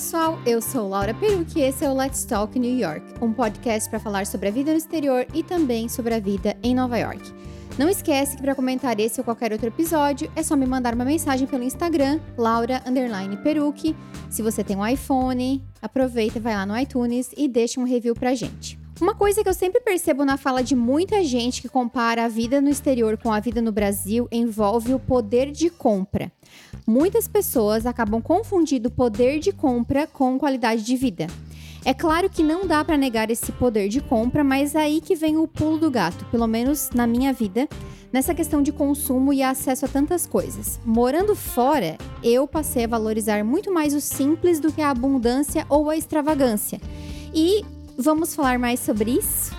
Pessoal! Eu sou Laura Peruque e esse é o Let's Talk New York, um podcast para falar sobre a vida no exterior e também sobre a vida em Nova York. Não esquece que para comentar esse ou qualquer outro episódio é só me mandar uma mensagem pelo Instagram, Laura Peruque. Se você tem um iPhone, aproveita, vai lá no iTunes e deixa um review pra gente. Uma coisa que eu sempre percebo na fala de muita gente que compara a vida no exterior com a vida no Brasil envolve o poder de compra. Muitas pessoas acabam confundindo poder de compra com qualidade de vida. É claro que não dá para negar esse poder de compra, mas é aí que vem o pulo do gato, pelo menos na minha vida, nessa questão de consumo e acesso a tantas coisas. Morando fora, eu passei a valorizar muito mais o simples do que a abundância ou a extravagância. E vamos falar mais sobre isso?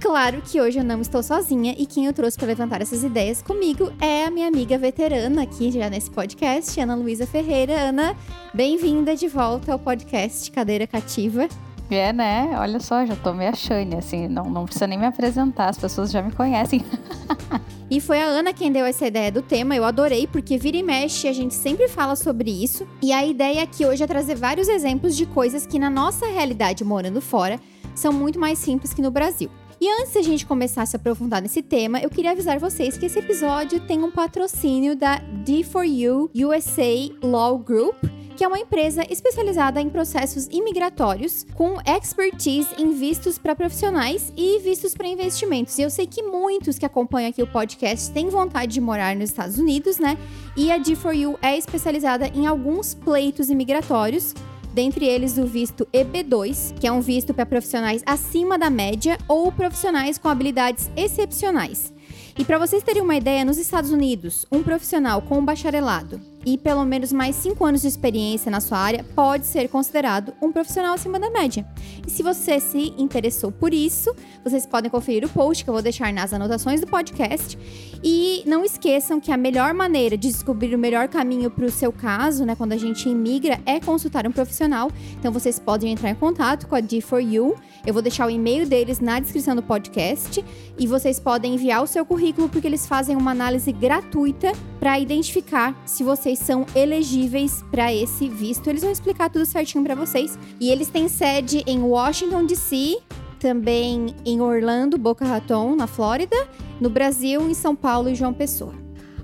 Claro que hoje eu não estou sozinha e quem eu trouxe para levantar essas ideias comigo é a minha amiga veterana aqui já nesse podcast, Ana Luísa Ferreira. Ana, bem-vinda de volta ao podcast Cadeira Cativa. É, né? Olha só, já tô me achando, assim, não, não precisa nem me apresentar, as pessoas já me conhecem. E foi a Ana quem deu essa ideia do tema. Eu adorei, porque vira e mexe, a gente sempre fala sobre isso. E a ideia aqui hoje é trazer vários exemplos de coisas que, na nossa realidade morando fora, são muito mais simples que no Brasil. E antes a gente começar a se aprofundar nesse tema, eu queria avisar vocês que esse episódio tem um patrocínio da D4U USA Law Group que é uma empresa especializada em processos imigratórios, com expertise em vistos para profissionais e vistos para investimentos. E eu sei que muitos que acompanham aqui o podcast têm vontade de morar nos Estados Unidos, né? E a D4U é especializada em alguns pleitos imigratórios, dentre eles o visto EB2, que é um visto para profissionais acima da média ou profissionais com habilidades excepcionais. E para vocês terem uma ideia, nos Estados Unidos, um profissional com um bacharelado e pelo menos mais 5 anos de experiência na sua área pode ser considerado um profissional acima da média. E se você se interessou por isso, vocês podem conferir o post que eu vou deixar nas anotações do podcast. E não esqueçam que a melhor maneira de descobrir o melhor caminho para o seu caso, né, quando a gente imigra, é consultar um profissional. Então vocês podem entrar em contato com a D4U. Eu vou deixar o e-mail deles na descrição do podcast e vocês podem enviar o seu currículo porque eles fazem uma análise gratuita para identificar se vocês são elegíveis para esse visto. Eles vão explicar tudo certinho para vocês. E eles têm sede em Washington DC, também em Orlando, Boca Raton, na Flórida, no Brasil, em São Paulo e João Pessoa.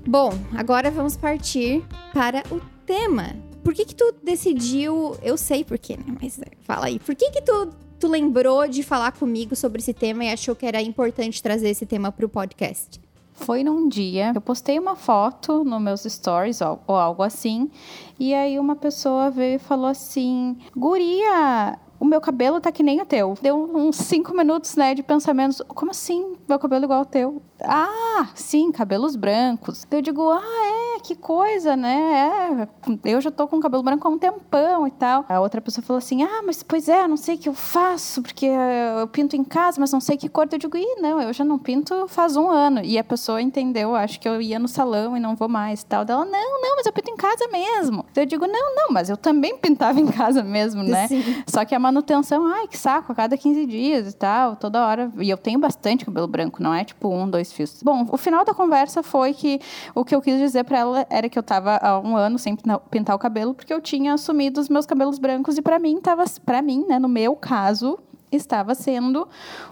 Bom, agora vamos partir para o tema. Por que que tu decidiu, eu sei por quê, né? Mas fala aí. Por que que tu tu lembrou de falar comigo sobre esse tema e achou que era importante trazer esse tema para o podcast? Foi num dia, eu postei uma foto nos meus stories ou, ou algo assim, e aí uma pessoa veio e falou assim: Guria, o meu cabelo tá que nem o teu. Deu uns cinco minutos, né, de pensamentos. Como assim? Meu cabelo igual ao teu? Ah, sim, cabelos brancos. Eu digo, ah, é, que coisa, né? É, eu já tô com cabelo branco há um tempão e tal. A outra pessoa falou assim, ah, mas pois é, não sei o que eu faço, porque eu pinto em casa, mas não sei que cor. Eu digo, ih, não, eu já não pinto faz um ano. E a pessoa entendeu, acho que eu ia no salão e não vou mais e tal. Dela, não, não, mas eu pinto em casa mesmo. Eu digo, não, não, mas eu também pintava em casa mesmo, né? Sim. Só que a manutenção, ai, que saco, a cada 15 dias e tal, toda hora. E eu tenho bastante cabelo branco, não é tipo um, dois fios. Bom, o final da conversa foi que o que eu quis dizer para ela era que eu tava há um ano sem pintar o cabelo, porque eu tinha assumido os meus cabelos brancos e para mim tava, para mim, né, no meu caso, estava sendo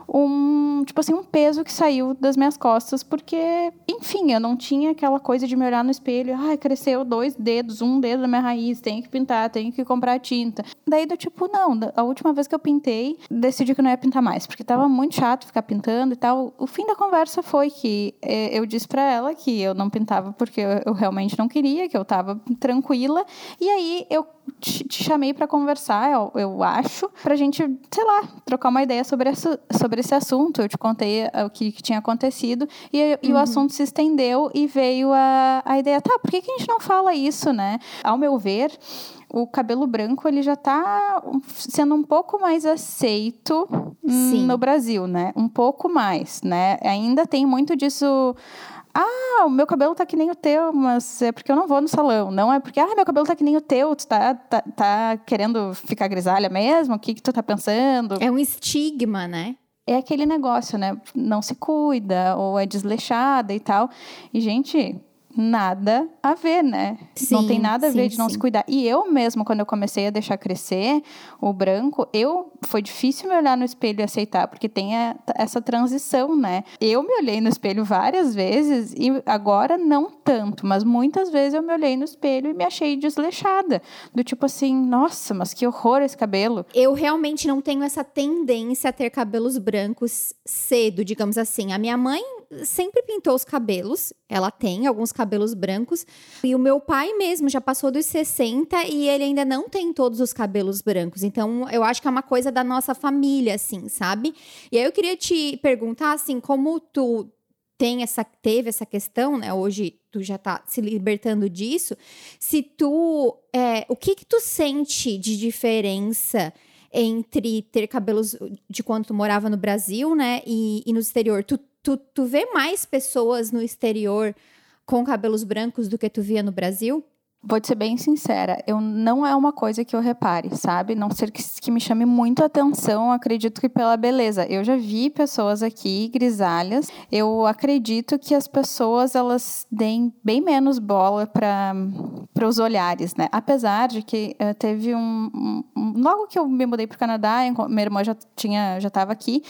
um, tipo assim, um peso que saiu das minhas costas, porque, enfim, eu não tinha aquela coisa de me olhar no espelho, ai, cresceu dois dedos, um dedo da minha raiz, tenho que pintar, tenho que comprar tinta. Daí do tipo, não, a última vez que eu pintei, decidi que não ia pintar mais, porque tava muito chato ficar pintando e tal. O fim da conversa foi que é, eu disse para ela que eu não pintava porque eu, eu realmente não queria, que eu tava tranquila, e aí eu te, te chamei para conversar, eu, eu acho, pra gente, sei lá, trocar uma ideia sobre, essa, sobre esse assunto. Eu te contei o que, que tinha acontecido e, uhum. e, o uhum. assunto se estendeu e veio a, a ideia, tá, por que, que a gente não fala isso, né? Ao meu ver, o cabelo branco ele já está sendo um pouco mais aceito Sim. no Brasil, né? Um pouco mais, né? Ainda tem muito disso ah, o meu cabelo tá que nem o teu, mas é porque eu não vou no salão. Não é porque, ah, meu cabelo tá que nem o teu, tu tá, tá, tá querendo ficar grisalha mesmo? O que, que tu tá pensando? É um estigma, né? É aquele negócio, né? Não se cuida, ou é desleixada e tal. E, gente, nada a ver, né? Sim, não tem nada a ver sim, de não sim. se cuidar. E eu mesmo, quando eu comecei a deixar crescer o branco, eu foi difícil me olhar no espelho e aceitar, porque tem a- essa transição, né? Eu me olhei no espelho várias vezes e agora não tanto, mas muitas vezes eu me olhei no espelho e me achei desleixada. Do tipo assim, nossa, mas que horror esse cabelo. Eu realmente não tenho essa tendência a ter cabelos brancos cedo, digamos assim. A minha mãe sempre pintou os cabelos, ela tem alguns cabelos brancos, e o meu pai mesmo já passou dos 60 e ele ainda não tem todos os cabelos brancos. Então, eu acho que é uma coisa da nossa família, assim, sabe? E aí eu queria te perguntar, assim, como tu tem essa, teve essa questão, né? Hoje tu já tá se libertando disso. Se tu. é, o que que tu sente de diferença entre ter cabelos de quando tu morava no Brasil, né? E, e no exterior? Tu, tu, tu vê mais pessoas no exterior com cabelos brancos do que tu via no Brasil? Vou te ser bem sincera, eu não é uma coisa que eu repare, sabe? Não ser que, que me chame muito atenção, acredito que pela beleza. Eu já vi pessoas aqui grisalhas. Eu acredito que as pessoas elas deem bem menos bola para para os olhares, né? Apesar de que eh, teve um, um- logo que eu me mudei para o Canadá, minha irmã já tinha já estava aqui,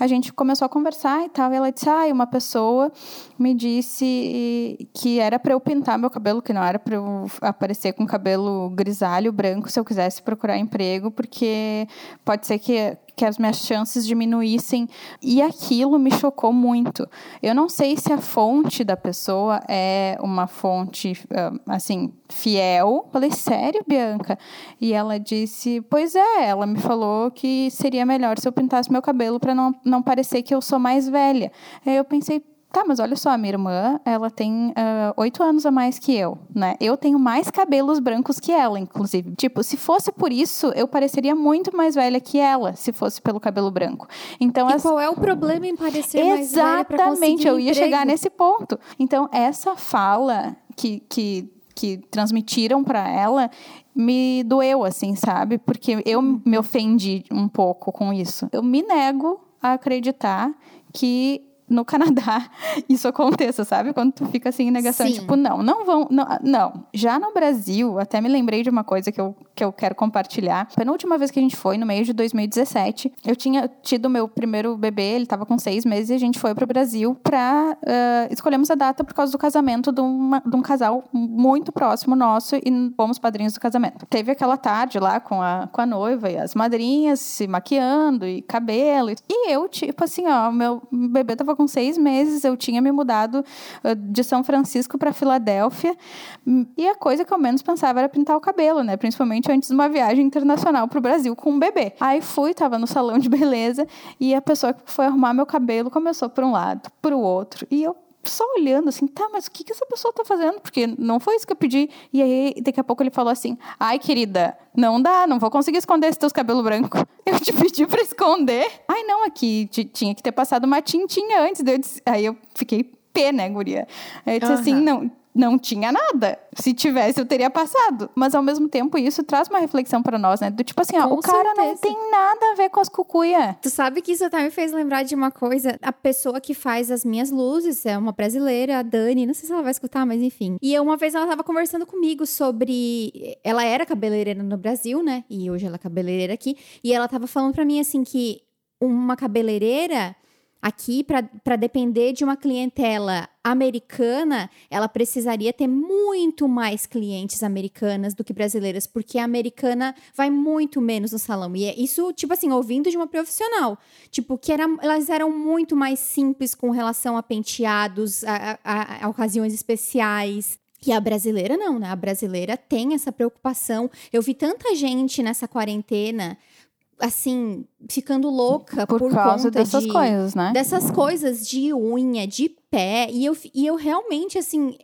a gente começou a conversar e tal. E ela disse: "Ah, uma pessoa me disse que era para eu pintar meu cabelo, que não era para eu aparecer com cabelo grisalho, branco, se eu quisesse procurar emprego, porque pode ser que, que as minhas chances diminuíssem. E aquilo me chocou muito. Eu não sei se a fonte da pessoa é uma fonte, ah, assim, fiel. Falei, sério, Bianca? E ela disse, pois é, ela me falou que seria melhor se eu pintasse meu cabelo para não, não parecer que eu sou mais velha. Aí eu pensei, Tá, mas olha só, a minha irmã, ela tem ah, oito anos a mais que eu, né? Eu tenho mais cabelos brancos que ela, inclusive. Tipo, se fosse por isso, eu pareceria muito mais velha que ela, se fosse pelo cabelo branco. Então, as- qual é o problema em parecer mais velha Exatamente, eu ia emprego? chegar nesse ponto. Então, essa fala que, que, que transmitiram para ela me doeu, assim, sabe? Porque eu me ofendi um pouco com isso. Eu me nego a acreditar que no Canadá isso aconteça, sabe? Quando tu fica assim em negação, Sim. tipo, não, não vão, não, não. Já no Brasil, até me lembrei de uma coisa que eu, que eu quero compartilhar. A penúltima vez que a gente foi, no meio de 2017, eu tinha tido meu primeiro bebê, ele tava com seis meses, e a gente foi pro Brasil pra. ah, escolhemos a data por causa do casamento de, uma- de um casal muito próximo nosso e fomos padrinhos do casamento. Teve aquela tarde lá com a, com a noiva e as madrinhas se maquiando e cabelo. E, e eu, tipo assim, ó, meu bebê tava com seis meses, eu tinha me mudado ah, de São Francisco pra Filadélfia. E a coisa que eu menos pensava era pintar o cabelo, né? Principalmente antes de uma viagem internacional pro Brasil com um bebê. Aí fui, tava no salão de beleza e a pessoa que foi arrumar meu cabelo começou por um lado, pro outro. E eu só olhando assim, tá, mas o que, que essa pessoa tá fazendo? Porque não foi isso que eu pedi. E aí, daqui a pouco ele falou assim: ai, querida, não dá, não vou conseguir esconder esses teus cabelos brancos. Eu te pedi pra esconder. Ai, não, aqui ti- tinha que ter passado uma tintinha antes. Daí eu disse- aí eu fiquei pé, né, guria? Aí eu disse assim: Aham. não. Não tinha nada. Se tivesse, eu teria passado. Mas ao mesmo tempo, isso traz uma reflexão pra nós, né? Do tipo assim, ó, o cara não tem nada a ver com as cucuia. Tu sabe que isso até me fez lembrar de uma coisa. A pessoa que faz as minhas luzes é uma brasileira, a Dani. Não sei se ela vai escutar, mas enfim. E uma vez ela tava conversando comigo sobre. Ela era cabeleireira no Brasil, né? E hoje ela é cabeleireira aqui. E ela tava falando pra mim assim que uma cabeleireira aqui, para depender de uma clientela americana, ela precisaria ter muito mais clientes americanas do que brasileiras, porque a americana vai muito menos no salão. E é isso, tipo assim, ouvindo de uma profissional. Tipo, que era, elas eram muito mais simples com relação a penteados, a, a- a ocasiões especiais. E a brasileira não, né? A brasileira tem essa preocupação. Eu vi tanta gente nessa quarentena, assim, ficando louca por, Por, causa conta dessas de, coisas, né? dessas coisas de unha, de pé. E eu, e eu realmente, assim,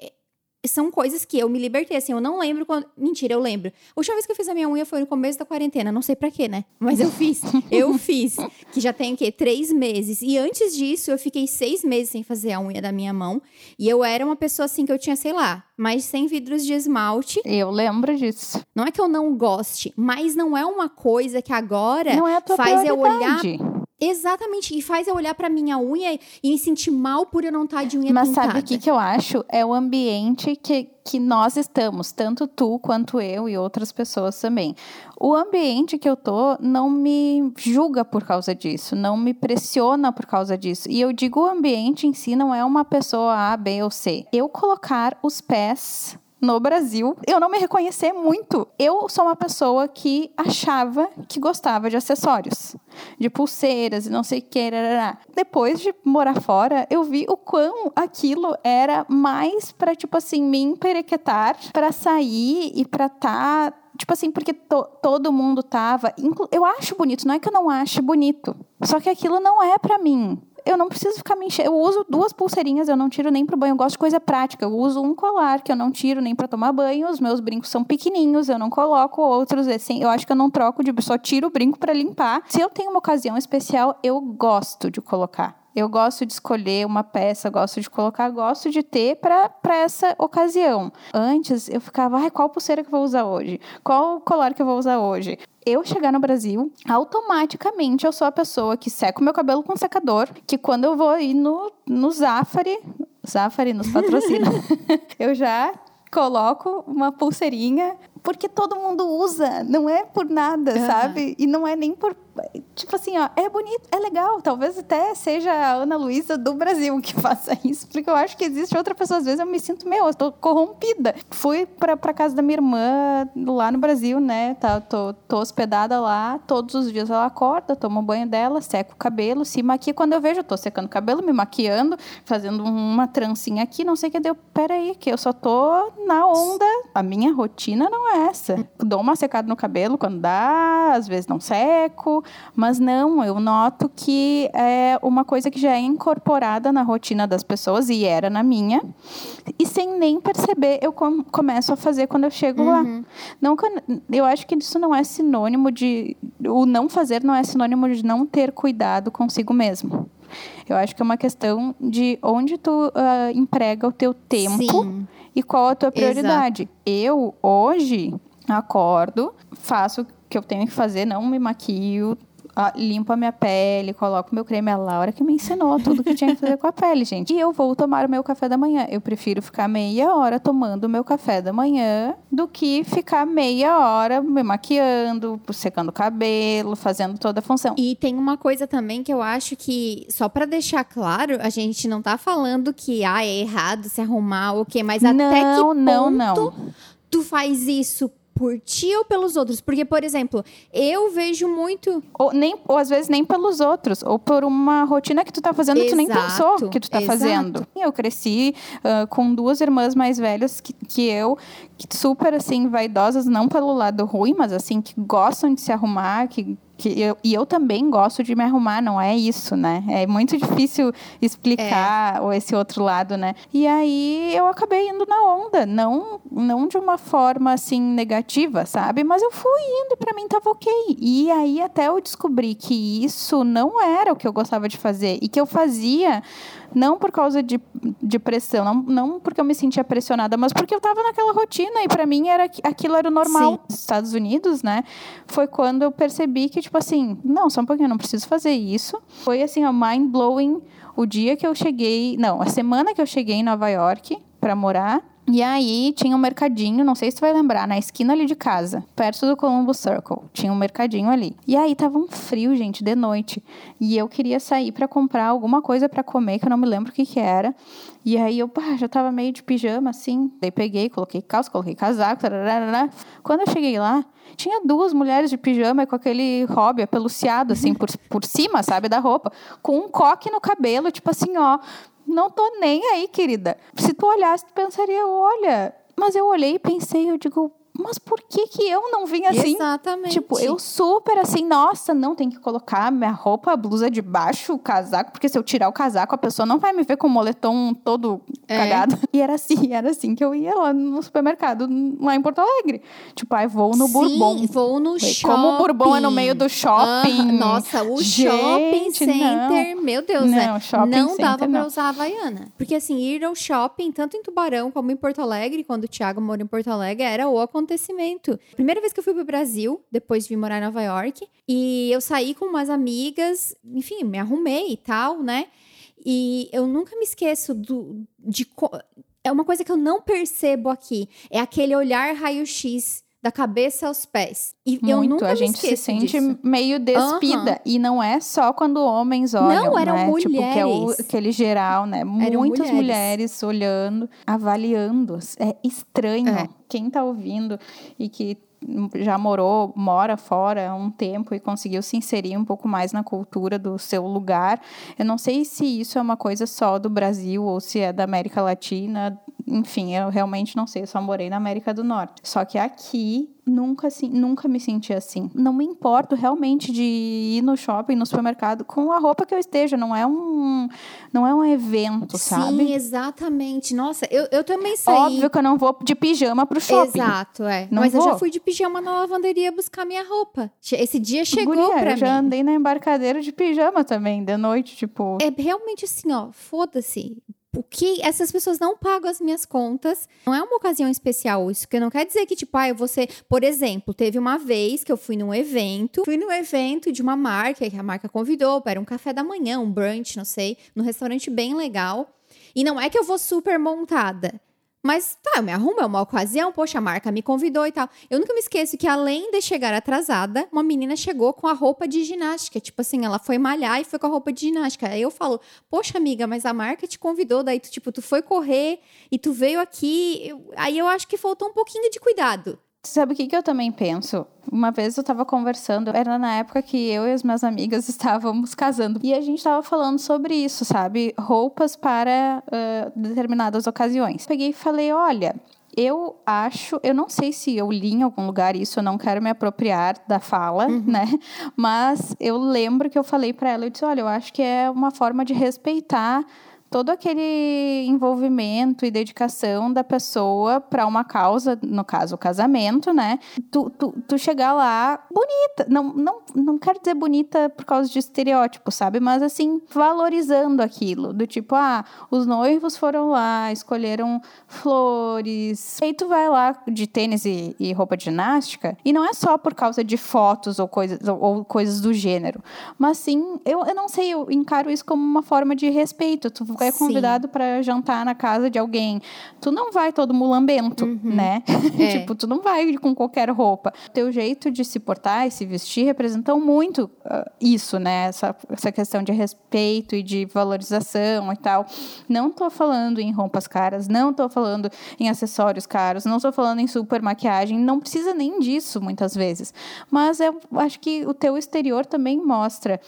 são coisas que eu me libertei. Assim, eu não lembro quando. Mentira, eu lembro. A última vez que eu fiz a minha unha foi no começo da quarentena. Não sei pra quê, né? Mas eu fiz. eu fiz. Que já tem o quê? Três meses. E antes disso, eu fiquei seis meses sem fazer a unha da minha mão. E eu era uma pessoa assim que eu tinha, sei lá, mais de 100 vidros de esmalte. Eu lembro disso. Não é que eu não goste, mas não é uma coisa que agora Não é faz eu olhar prioridade. Exatamente. E faz eu olhar pra minha unha e me sentir mal por eu não estar de unha Mas pintada. sabe o que, que eu acho? É o ambiente que, que nós estamos, tanto tu quanto eu e outras pessoas também. O ambiente que eu tô não me julga por causa disso, não me pressiona por causa disso. E eu digo o ambiente em si não é uma pessoa A, B ou C. Eu colocar os pés no Brasil, eu não me reconhecer muito. Eu sou uma pessoa que achava que gostava de acessórios, de pulseiras e não sei o que. Rarará. Depois de morar fora, eu vi o quão aquilo era mais pra, tipo assim, me emperequetar, pra sair e pra tá. Tipo assim, porque to- todo mundo tava. Eu acho bonito, não é que eu não acho bonito. Só que aquilo não é pra mim. Eu não preciso ficar me enchendo. Eu uso duas pulseirinhas, eu não tiro nem pro banho. Eu gosto de coisa prática. Eu uso um colar que eu não tiro nem pra tomar banho. Os meus brincos são pequenininhos, eu não coloco outros. Assim, eu acho que eu não troco de. Só tiro o brinco pra limpar. Se eu tenho uma ocasião especial, eu gosto de colocar. Eu gosto de escolher uma peça, gosto de colocar, gosto de ter para essa ocasião. Antes eu ficava, ai, qual pulseira que eu vou usar hoje? Qual colar que eu vou usar hoje? Eu chegar no Brasil, automaticamente eu sou a pessoa que seca o meu cabelo com secador, que quando eu vou ir no, no Zafari, Zafari nos patrocina, eu já coloco uma pulseirinha, porque todo mundo usa, não é por nada, Aham. sabe? E não é nem por. Tipo assim, ó, é bonito, é legal. Talvez até seja a Ana Luísa do Brasil que faça isso, porque eu acho que existe outra pessoa. Às vezes eu me sinto, meu, eu tô corrompida. Fui pra, pra casa da minha irmã lá no Brasil, né? Tá, tô, tô hospedada lá. Todos os dias ela acorda, toma banho dela, seca o cabelo, se maquia. Quando eu vejo, eu tô secando o cabelo, me maquiando, fazendo uma trancinha aqui, não sei o que deu. Peraí, que eu só tô na onda. A minha rotina não é essa. Dou uma secada no cabelo quando dá, às vezes não seco, mas não, eu noto que é uma coisa que já é incorporada na rotina das pessoas e era na minha, e sem nem perceber eu com- começo a fazer quando eu chego lá. Não, eu- acho que isso não é sinônimo de. O não fazer não é sinônimo de não ter cuidado consigo mesmo. Eu acho que é uma questão de onde tu ah, emprega o teu tempo Sim. e qual a tua prioridade. Eu, hoje, acordo, faço que eu tenho que fazer, não me maquio, limpo a minha pele, coloco meu creme. A Laura que me ensinou tudo que tinha que fazer com a pele, gente. E eu vou tomar o meu café da manhã. Eu prefiro ficar meia hora tomando o meu café da manhã do que ficar meia hora me maquiando, secando o cabelo, fazendo toda a função. E tem uma coisa também que eu acho que, só pra deixar claro, a gente não tá falando que ah, é errado se arrumar ou o quê, mas até que não, ponto não, não. tu faz isso por ti ou pelos outros? Porque, por exemplo, eu vejo muito. Ou, nem, ou às vezes nem pelos outros, ou por uma rotina que tu tá fazendo que tu nem Exato, pensou que tu tá exato. fazendo. Eu cresci ah, com duas irmãs mais velhas que, que eu, que super assim, vaidosas, não pelo lado ruim, mas assim, que gostam de se arrumar, que. Que eu, e eu também gosto de me arrumar, não é isso, né? É muito difícil explicar ou esse outro lado, né? E aí eu acabei indo na onda, não, não de uma forma assim negativa, sabe? Mas eu fui indo e pra mim tava ok. E aí até eu descobri que isso não era o que eu gostava de fazer e que eu fazia não por causa de, de pressão, não, não porque eu me sentia pressionada, mas porque eu tava naquela rotina e pra mim era aqu- aquilo era o normal. Sim. Nos Estados Unidos, né? Foi quando eu percebi que tipo assim, não, só um pouquinho, eu não preciso fazer isso. Foi assim, ó, mind blowing o dia que eu cheguei, não, a semana que eu cheguei em Nova York pra morar. E aí tinha um mercadinho, não sei se tu vai lembrar, na esquina ali de casa, perto do Columbus Circle. Tinha um mercadinho ali. E aí tava um frio, gente, de noite. E eu queria sair pra comprar alguma coisa pra comer, que eu não me lembro o que que era. E aí eu pá, já tava meio de pijama, assim. Daí peguei, coloquei calça, coloquei casaco. tararara. Quando eu cheguei lá, tinha duas mulheres de pijama com aquele hobby apeluciado, assim, por, por cima, sabe, da roupa. Com um coque no cabelo, tipo assim, ó. Não tô nem aí, querida. Se tu olhasse, tu pensaria, olha. Mas eu olhei e pensei, eu digo, mas por que que eu não vim assim? Exatamente. Tipo, eu super assim, nossa, não tem que colocar minha roupa, a blusa de baixo, o casaco, porque se eu tirar o casaco, a pessoa não vai me ver com o moletom todo É. cagado. E era assim, era assim que eu ia lá no supermercado, lá em Porto Alegre. Tipo, ai, vou no Sim, Bourbon. vou no shopping. como o Bourbon é no meio do shopping. Aham, Nossa, o Gente, shopping center, meu Deus, Não, né? shopping não center, dava pra não. usar a Havaiana. Porque assim, ir ao shopping, tanto em Tubarão como em Porto Alegre, quando o Thiago mora em Porto Alegre, era o acontecimento. Primeira vez que eu fui pro Brasil, depois de vir morar em Nova York, e eu saí com umas amigas, enfim, me arrumei e tal, né? E eu nunca me esqueço do, de. É uma coisa que eu não percebo aqui. É aquele olhar raio-x da cabeça aos pés. E Muito, eu nunca a gente se sente disso. meio despida. Uhum. E não é só quando homens olham, não, eram né? mulheres. Tipo, que é o, aquele geral, né? Eram Muitas mulheres. mulheres. olhando, avaliando. É estranho. É. Quem tá ouvindo e que já morou, mora fora há um tempo e conseguiu se inserir um pouco mais na cultura do seu lugar. Eu não sei se isso é uma coisa só do Brasil ou se é da América Latina. Enfim, eu realmente não sei, eu só morei na América do Norte. Só que aqui nunca assim, nunca me senti assim. Não me importo realmente de ir no shopping, no supermercado com a roupa que eu esteja, não é um não é um evento, Sim, sabe? Sim, exatamente. Nossa, eu, eu também saí. Óbvio que eu não vou de pijama pro shopping. Exato, é. Não Mas vou. eu já fui de pijama na lavanderia buscar minha roupa. Esse dia chegou Guria, pra eu mim. já andei na embarcadeira de pijama também, de noite, tipo. É realmente assim, ó, foda-se o que essas pessoas não pagam as minhas contas. Não é uma ocasião especial isso, que não quer dizer que tipo, ah, você, por exemplo, teve uma vez que eu fui num evento, fui num evento de uma marca que a marca convidou para um café da manhã, um brunch, não sei, num restaurante bem legal. E não é que eu vou super montada. Mas tá, eu me arrumo, é uma ocasião, poxa, a marca me convidou e tal. Eu nunca me esqueço que além de chegar atrasada, uma menina chegou com a roupa de ginástica. Tipo assim, ela foi malhar e foi com a roupa de ginástica. Aí eu falo, poxa, amiga, mas a marca te convidou, daí tu, tipo, tu foi correr e tu veio aqui. Aí eu acho que faltou um pouquinho de cuidado. Sabe o que, que eu também penso? Uma vez eu tava conversando, era na época que eu e as minhas amigas estávamos casando. E a gente tava falando sobre isso, sabe? Roupas para uh, determinadas ocasiões. Peguei e falei: olha, eu acho, eu não sei se eu li em algum lugar isso, eu não quero me apropriar da fala, uhum. né? Mas eu lembro que eu falei para ela, eu disse, olha, eu acho que é uma forma de respeitar todo aquele envolvimento e dedicação da pessoa para uma causa, no caso o casamento, né? Tu, tu, tu chegar lá bonita, não, não, não quero dizer bonita por causa de estereótipo, sabe? Mas assim, valorizando aquilo, do tipo, ah, os noivos foram lá, escolheram flores. E aí tu vai lá de tênis e, e roupa de ginástica, e não é só por causa de fotos ou coisas, ou, coisas do gênero, mas sim, eu, eu não sei, eu encaro isso como uma forma de respeito. Tu é convidado para jantar na casa de alguém, tu não vai todo mulambento, uhum. né? É. tipo, tu não vai com qualquer roupa. Teu jeito de se portar e se vestir representam muito uh, isso, né? Essa, essa questão de respeito e de valorização e tal. Não tô falando em roupas caras, não tô falando em acessórios caros, não tô falando em super maquiagem, não precisa nem disso muitas vezes. Mas eu acho que o teu exterior também mostra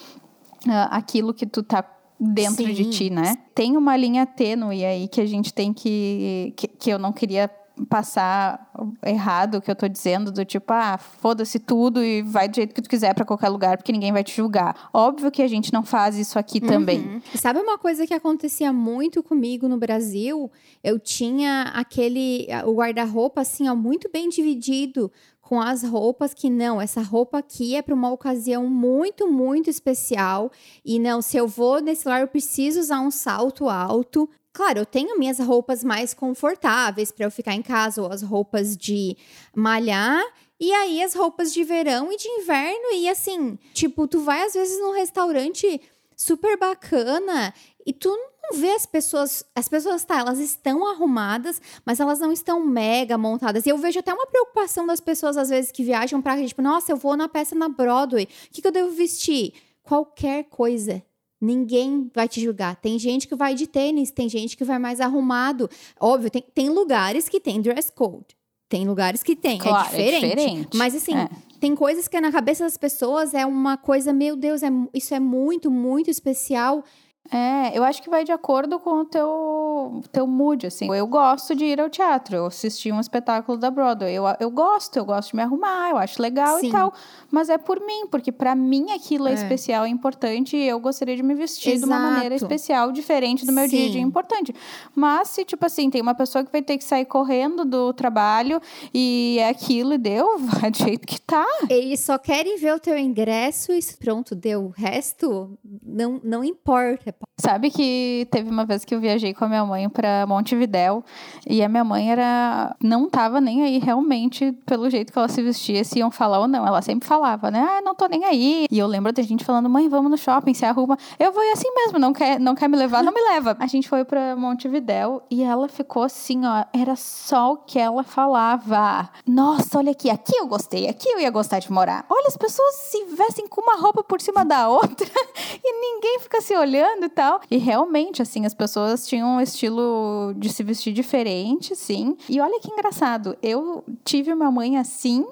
uh, aquilo que tu tá dentro Sim. de ti, né? Tem uma linha tênue aí que a gente tem que, que, que eu não queria passar errado o que eu tô dizendo, do tipo, ah, foda-se tudo e vai do jeito que tu quiser para qualquer lugar, porque ninguém vai te julgar. Óbvio que a gente não faz isso aqui uhum. também. Sabe uma coisa que acontecia muito comigo no Brasil? Eu tinha aquele, o guarda-roupa, assim, ó, muito bem dividido com as roupas que não, essa roupa aqui é para uma ocasião muito, muito especial. E não, se eu vou nesse lugar, eu preciso usar um salto alto. Claro, eu tenho minhas roupas mais confortáveis para eu ficar em casa, ou as roupas de malhar. E aí, as roupas de verão e de inverno. E assim, tipo, tu vai às vezes num restaurante super bacana e tu não vê as pessoas. As pessoas, tá, elas estão arrumadas, mas elas não estão mega montadas. E eu vejo até uma preocupação das pessoas, às vezes, que viajam pra tipo, nossa, eu vou na peça na Broadway. O que, que eu devo vestir? Qualquer coisa. Ninguém vai te julgar. Tem gente que vai de tênis, tem gente que vai mais arrumado. Óbvio, tem, tem lugares que tem dress code. Tem lugares que tem, é claro, é, diferente. é diferente. Mas assim, é. tem coisas que na cabeça das pessoas é uma coisa, meu Deus, é, isso é muito, muito especial. É, eu acho que vai de acordo com o teu, teu mood, assim. Eu gosto de ir ao teatro, eu assisti um espetáculo da Broadway. Eu, eu gosto, eu gosto de me arrumar, eu acho legal Sim. e tal. Mas é por mim, porque para mim aquilo é, é, especial, é importante e eu gostaria de me vestir Exato. de uma maneira especial, diferente do meu Sim. dia a dia importante. Mas se, tipo assim, tem uma pessoa que vai ter que sair correndo do trabalho e é aquilo e deu, vai do jeito que tá. Eles só querem ver o teu ingresso e pronto, deu. O resto não, não importa Sabe que teve uma vez que eu viajei com a minha mãe para Montevidéu e a minha mãe era não tava nem aí realmente pelo jeito que ela se vestia, se iam falar ou não. Ela sempre falava, né? Ah, não tô nem aí. E eu lembro da gente falando, mãe, vamos no shopping, se arruma. Eu vou ir assim mesmo, não quer, não quer me levar, não me leva. A gente foi para Montevidéu e ela ficou assim, ó, era só o que ela falava. Nossa, olha aqui, aqui eu gostei, aqui eu ia gostar de morar. Olha, as pessoas se vestem com uma roupa por cima da outra e ninguém fica se olhando e tal. E realmente, assim, as pessoas tinham um estilo de se vestir diferente, sim. E olha que engraçado, eu tive uma mãe assim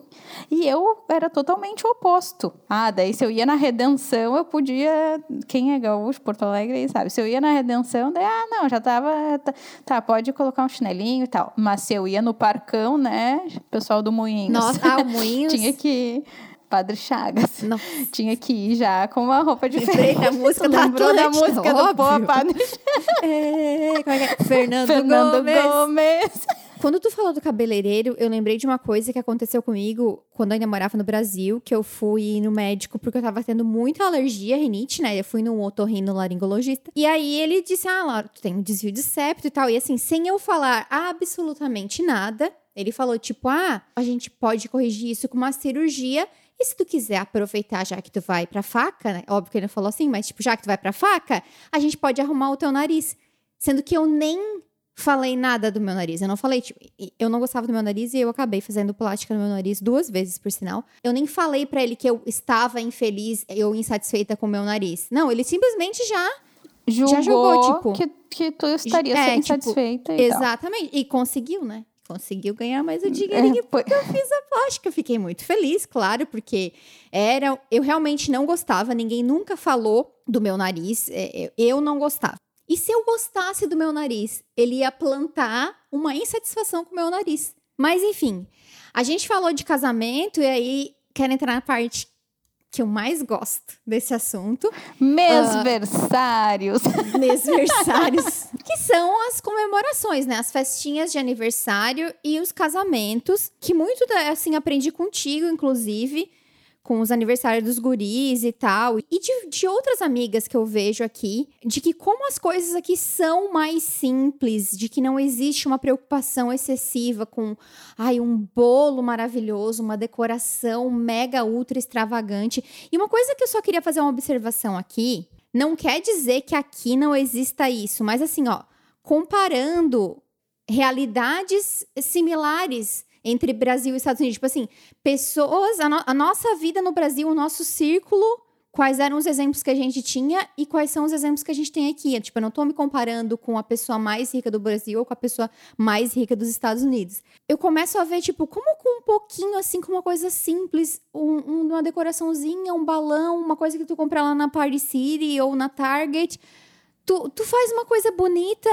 e eu era totalmente o oposto. Ah, daí se eu ia na Redenção, eu podia. Quem é gaúcho, Porto Alegre, aí sabe? Se eu ia na Redenção, daí, ah, não, já tava. Tá, tá, pode colocar um chinelinho e tal. Mas se eu ia no Parcão, né? Pessoal do Moinhos. Nossa, ah, o Moinhos. Tinha que. Padre Chagas. Não. Tinha que ir já com uma roupa diferente. Lembrei da música da Lembrou da música óbvio. do Boa Padre É, como é que é? Fernando, Fernando Gomes. Gomes. Quando tu falou do cabeleireiro, eu lembrei de uma coisa que aconteceu comigo quando eu ainda morava no Brasil, que eu fui no médico porque eu tava tendo muita alergia, rinite, né? Eu fui num otorrino laringologista. E aí ele disse: Ah, Laura, tu tem um desvio de septo e tal. E assim, sem eu falar absolutamente nada, ele falou, tipo, ah, a gente pode corrigir isso com uma cirurgia. E se tu quiser aproveitar, já que tu vai pra faca, né? Óbvio que ele não falou assim, mas tipo, já que tu vai pra faca, a gente pode arrumar o teu nariz. Sendo que eu nem falei nada do meu nariz. Eu não falei, tipo, eu não gostava do meu nariz e eu acabei fazendo plástica no meu nariz duas vezes, por sinal. Eu nem falei para ele que eu estava infeliz ou insatisfeita com o meu nariz. Não, ele simplesmente já Julgou já jogou, tipo. que, que tu estaria É, tipo, insatisfeita e tal. Exatamente. E conseguiu, né? Conseguiu ganhar mais o dinheirinho É, foi- porque eu fiz a plástica. Eu fiquei muito feliz, claro, porque era. Eu realmente não gostava, ninguém nunca falou do meu nariz. é, Eu não gostava. E se eu gostasse do meu nariz, ele ia plantar uma insatisfação com o meu nariz. Mas enfim, a gente falou de casamento e aí quero entrar na parte que eu mais gosto desse assunto. Mesversários. Mesversários, que são as comemorações, né? As festinhas de aniversário e os casamentos, que muito, assim, aprendi contigo, inclusive, com os aniversários dos guris e tal, e de, de outras amigas que eu vejo aqui, de que como as coisas aqui são mais simples, de que não existe uma preocupação excessiva com, ai, um bolo maravilhoso, uma decoração mega ultra extravagante. E uma coisa que eu só queria fazer uma observação aqui, não quer dizer que aqui não exista isso, mas assim, ó, comparando realidades similares entre Brasil e Estados Unidos, tipo assim, pessoas, a, no- a nossa vida no Brasil, o nosso círculo, quais eram os exemplos que a gente tinha e quais são os exemplos que a gente tem aqui. Tipo, eu não tô me comparando com a pessoa mais rica do Brasil ou com a pessoa mais rica dos Estados Unidos. Eu começo a ver, tipo, como com um pouquinho, assim, com uma coisa simples, um- uma decoraçãozinha, um balão, uma coisa que tu compra lá na Party City ou na Target, tu, tu faz uma coisa bonita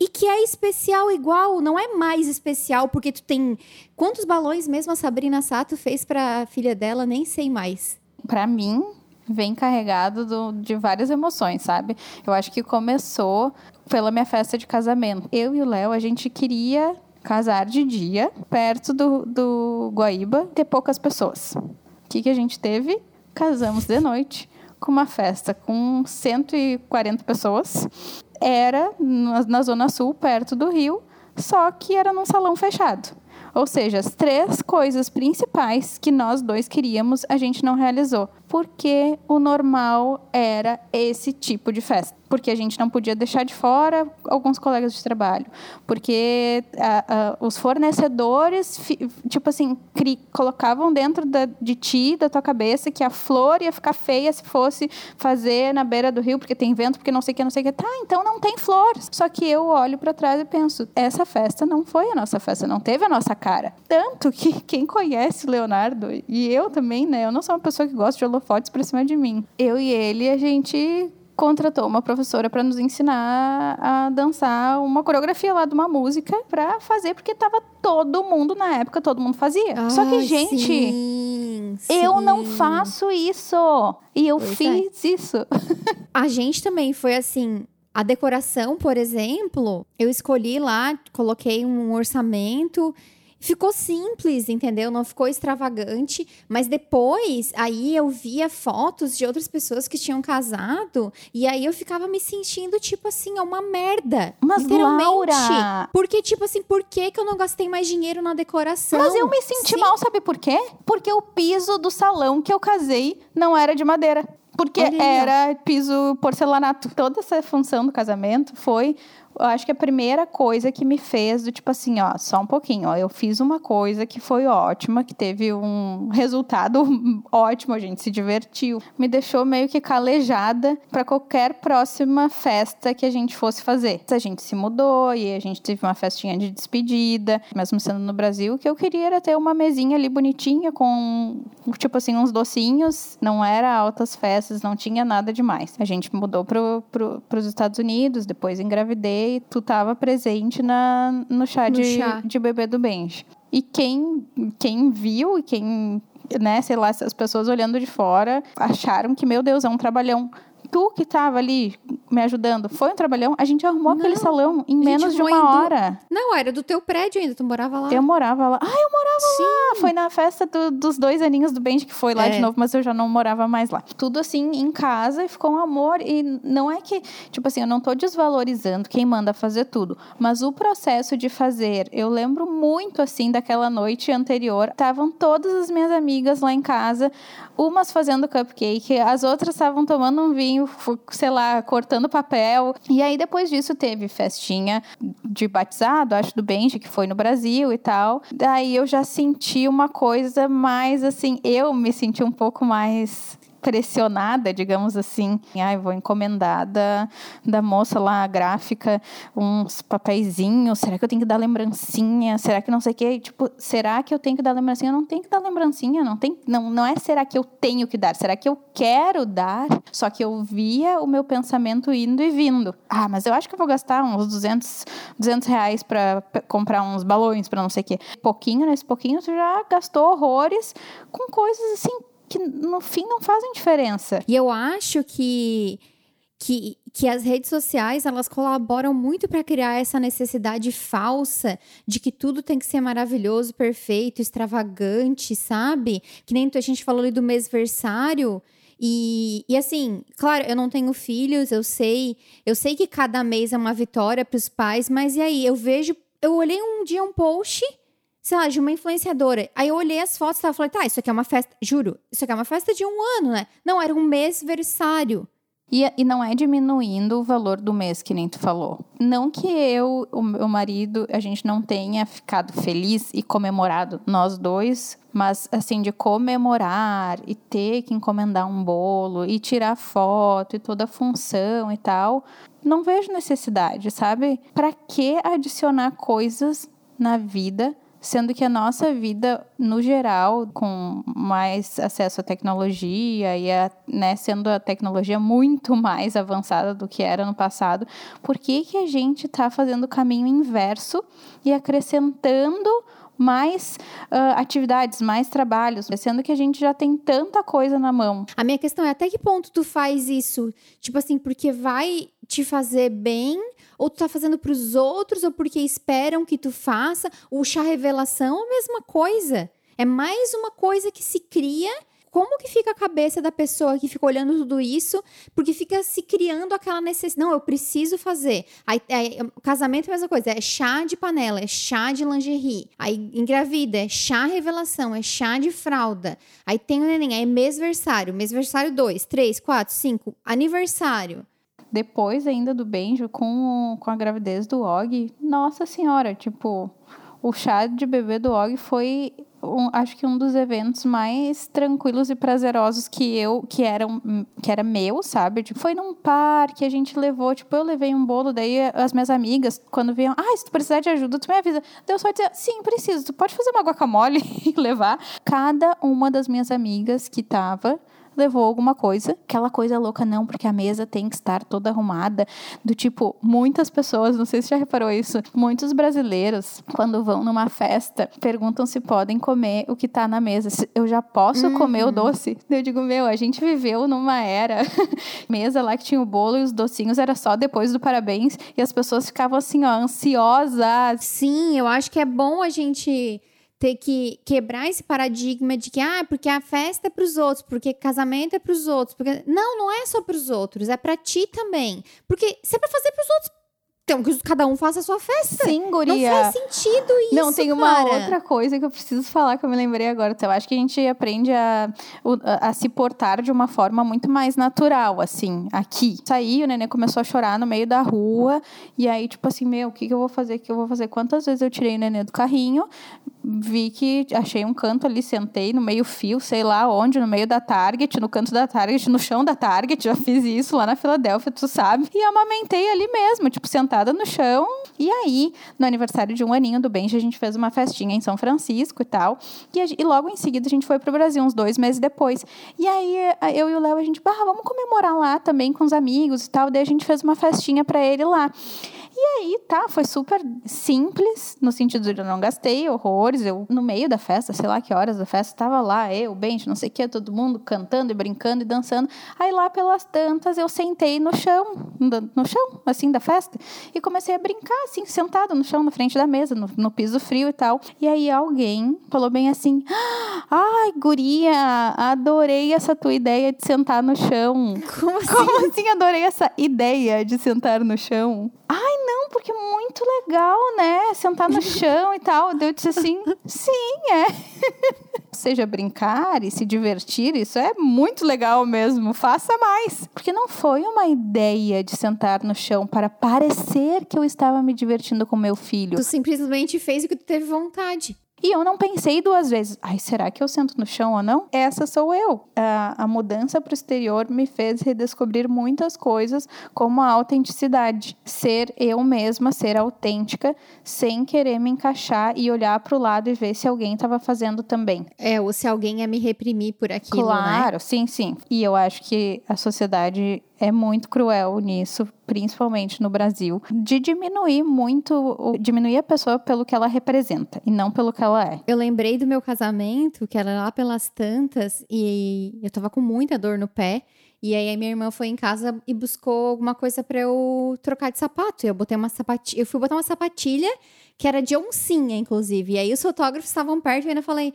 e que é especial igual, não é mais especial porque tu tem quantos balões mesmo a Sabrina Sato fez pra filha dela, nem sei mais. Pra mim, vem carregado do- de várias emoções, sabe? Eu acho que começou pela minha festa de casamento. Eu e o Léo, a gente queria casar de dia, perto do, do Guaíba, ter poucas pessoas. O que, que a gente teve? Casamos de noite, com uma festa com 140 pessoas. Era na, na Zona Sul, perto do Rio, só que era num salão fechado. Ou seja, as três coisas principais que nós dois queríamos, a gente não realizou. Porque o normal era esse tipo de festa. Porque a gente não podia deixar de fora alguns colegas de trabalho. Porque ah, ah, os fornecedores, fi- tipo assim, cri- colocavam dentro da- de ti, da tua cabeça, que a flor ia ficar feia se fosse fazer na beira do rio, porque tem vento, porque não sei o que, não sei o que. Tá, então não tem flor. Só que eu olho pra trás e penso, essa festa não foi a nossa festa, não teve a nossa cara. Tanto que quem conhece Leonardo, e eu também, né? Eu não sou uma pessoa que gosta de holofotes pra cima de mim. Eu e ele, a gente contratou uma professora para nos ensinar a dançar uma coreografia lá de uma música pra fazer, porque tava todo mundo na época, todo mundo fazia. Só que, gente, sim, eu não sim. faço isso. E eu Pois é. fiz isso. A gente também foi assim. A decoração, por exemplo, eu escolhi lá, coloquei um orçamento. Ficou simples, entendeu? Não ficou extravagante. Mas depois, aí eu via fotos de outras pessoas que tinham casado. E aí eu ficava me sentindo, tipo assim, uma merda. Mas, literalmente. Laura... Porque, tipo assim, por que, que eu não gastei mais dinheiro na decoração? Mas eu me senti Sim. mal, sabe por quê? Porque o piso do salão que eu casei não era de madeira. Porque era piso porcelanato. Toda essa função do casamento foi eu acho que a primeira coisa que me fez do tipo assim, ó, só um pouquinho, ó, eu fiz uma coisa que foi ótima, que teve um resultado ótimo, a gente se divertiu. Me deixou meio que calejada para qualquer próxima festa que a gente fosse fazer. A gente se mudou e a gente teve uma festinha de despedida, mesmo sendo no Brasil, o que eu queria era ter uma mesinha ali bonitinha com tipo assim uns docinhos, não era altas festas, não tinha nada demais. A gente mudou pro, pro, pros Estados Unidos, depois engravidei e tu tava presente na, no chá, No de, chá. de bebê do Benji. E quem, quem viu e quem, né, sei lá, as pessoas olhando de fora acharam que, meu Deus, é um trabalhão. Tu que tava ali me ajudando, foi um trabalhão? A gente arrumou aquele Não, salão em menos de uma du- hora. Não, era do teu prédio ainda, tu morava lá. Eu morava lá. Ah, eu morava Sim. lá! Foi na festa do- dos dois aninhos do Benji que foi lá É. de novo, mas eu já não morava mais lá. Tudo assim em casa e ficou um amor. E não é que, tipo assim, eu não tô desvalorizando quem manda fazer tudo, mas o processo de fazer, eu lembro muito assim daquela noite anterior. Estavam todas as minhas amigas lá em casa, umas fazendo cupcake, as outras estavam tomando um vinho, sei lá, cortando papel. E aí depois disso teve festinha de batizado, acho do Benji, que foi no Brasil e tal. Daí eu já senti uma coisa mais assim, eu me senti um pouco mais pressionada, digamos assim. Ai, vou encomendar da, moça lá, gráfica, uns papeizinhos. Será que eu tenho que dar lembrancinha? Será que não sei o quê? Tipo, será que eu tenho que dar lembrancinha? Eu não tenho que dar lembrancinha, não tem, não, não é será que eu tenho que dar, será que eu quero dar? Só que eu via o meu pensamento indo e vindo. Ah, mas eu acho que eu vou gastar uns 200, 200 reais pra p- comprar uns balões, pra não sei o quê. Pouquinho nesse pouquinho, tu já gastou horrores com coisas assim que no fim não fazem diferença. E eu acho que, que, que as redes sociais elas colaboram muito para criar essa necessidade falsa de que tudo tem que ser maravilhoso, perfeito, extravagante, sabe? Que nem a gente falou ali do mêsversário. E, e assim, claro, eu não tenho filhos, eu sei, eu sei que cada mês é uma vitória para os pais, mas e aí? Eu vejo, eu olhei um dia um post sei lá, de uma influenciadora. Aí eu olhei as fotos e tava falei, tá, isso aqui é uma festa, juro, isso aqui é uma festa de um ano, né? Não, era um mêsversário. E, e não é diminuindo o valor do mês, que nem tu falou. Não que eu, o meu marido, a gente não tenha ficado feliz e comemorado, nós dois, mas assim, de comemorar e ter que encomendar um bolo e tirar foto e toda a função e tal, não vejo necessidade, sabe? Para que adicionar coisas na vida Sendo que a nossa vida, no geral, com mais acesso à tecnologia e a, né, sendo a tecnologia muito mais avançada do que era no passado, por que, que a gente está fazendo o caminho inverso e acrescentando mais uh, atividades, mais trabalhos, sendo que a gente já tem tanta coisa na mão. A minha questão é até que ponto tu faz isso? Tipo assim, porque vai te fazer bem ou tu tá fazendo pros outros, ou porque esperam que tu faça. O chá revelação é a mesma coisa. É mais uma coisa que se cria. Como que fica a cabeça da pessoa que fica olhando tudo isso? Porque fica se criando aquela necessidade. Não, eu preciso fazer. Aí, aí, casamento é a mesma coisa. É chá de panela, é chá de lingerie. Aí engravida, é chá revelação, é chá de fralda. Aí tem o neném, aí mêsversário. Mêsversário 2, 3, 4, 5. Aniversário depois ainda do Benjo, com, com a gravidez do Og, nossa senhora, tipo, o chá de bebê do Og foi, um, acho que um dos eventos mais tranquilos e prazerosos que eu, que era, que era meu, sabe? Tipo, foi num parque, a gente levou, tipo, eu levei um bolo, daí as minhas amigas, quando viam, ah, se tu precisar de ajuda, tu me avisa. Deu só dizer, sim, preciso, tu pode fazer uma guacamole e levar. Cada uma das minhas amigas que tava levou alguma coisa, aquela coisa louca não, porque a mesa tem que estar toda arrumada, do tipo, muitas pessoas, não sei se já reparou isso, muitos brasileiros, quando vão numa festa, perguntam se podem comer o que tá na mesa. Se eu já posso uhum. comer o doce? Eu digo, meu, a gente viveu numa era mesa lá que tinha o bolo e os docinhos era só depois do parabéns e as pessoas ficavam assim, ó, ansiosas. Sim, eu acho que é bom a gente ter que quebrar esse paradigma de que, ah, porque a festa é pros outros, porque casamento é pros outros. Porque... Não, não é só pros outros, é pra ti também. Porque se é pra fazer pros outros, então que cada um faça a sua festa. Sim, guria. Não faz sentido isso, Não, tem uma cara. outra coisa que eu preciso falar que eu me lembrei agora. Então, eu acho que a gente aprende a, a, a se portar de uma forma muito mais natural, assim, aqui. Saí, o neném começou a chorar no meio da rua. E aí, tipo assim, meu, o que, que eu vou fazer? O que eu vou fazer? Quantas vezes eu tirei o neném do carrinho? Vi que achei um canto ali, sentei no meio fio, sei lá onde, no meio da Target, no canto da Target, no chão da Target. Já fiz isso lá na Filadélfia, tu sabe. E amamentei ali mesmo, tipo, sentada no chão. E aí, no aniversário de um aninho do Benji, a gente fez uma festinha em São Francisco e tal. E, a e logo em seguida a gente foi pro Brasil, uns dois meses depois. E aí, eu e o Léo, a gente, bah, vamos comemorar lá também com os amigos e tal. Daí a gente fez uma festinha pra ele lá. E aí, tá, foi super simples, no sentido de eu não gastei horrores. Eu, no meio da festa, sei lá que horas da festa, tava lá, eu, Benji, não sei o que, todo mundo cantando e brincando e dançando. Aí lá pelas tantas, eu sentei no chão, no- chão, assim, da festa, e comecei a brincar, assim, sentada no chão, na frente da mesa, no, no piso frio e tal. E aí alguém falou bem assim: Ai, guria, adorei essa tua ideia de sentar no chão. Como assim? Como assim adorei essa ideia de sentar no chão? Ai, não, porque é muito legal, né? Sentar no chão e tal. Daí Eu disse assim, sim, é. Seja brincar e se divertir, isso é muito legal mesmo. Faça mais. Porque não foi uma ideia de sentar no chão para parecer que eu estava me divertindo com meu filho. Tu simplesmente fez o que tu teve vontade. E eu não pensei duas vezes. Ai, será que eu sento no chão ou não? Essa sou eu. A, a mudança para o exterior me fez redescobrir muitas coisas, como a autenticidade. Ser eu mesma, ser autêntica, sem querer me encaixar e olhar para o lado e ver se alguém estava fazendo também. É, ou se alguém ia me reprimir por aquilo, né? claro, sim, sim. E eu acho que a sociedade é muito cruel nisso, principalmente no Brasil, de diminuir muito, diminuir a pessoa pelo que ela representa e não pelo que ela é. Eu lembrei do meu casamento, que era lá pelas tantas, e eu tava com muita dor no pé. E aí a minha irmã foi em casa e buscou alguma coisa pra eu trocar de sapato. Eu botei uma sapatilha, eu fui botar uma sapatilha que era de oncinha, inclusive. E aí os fotógrafos estavam perto e eu ainda falei: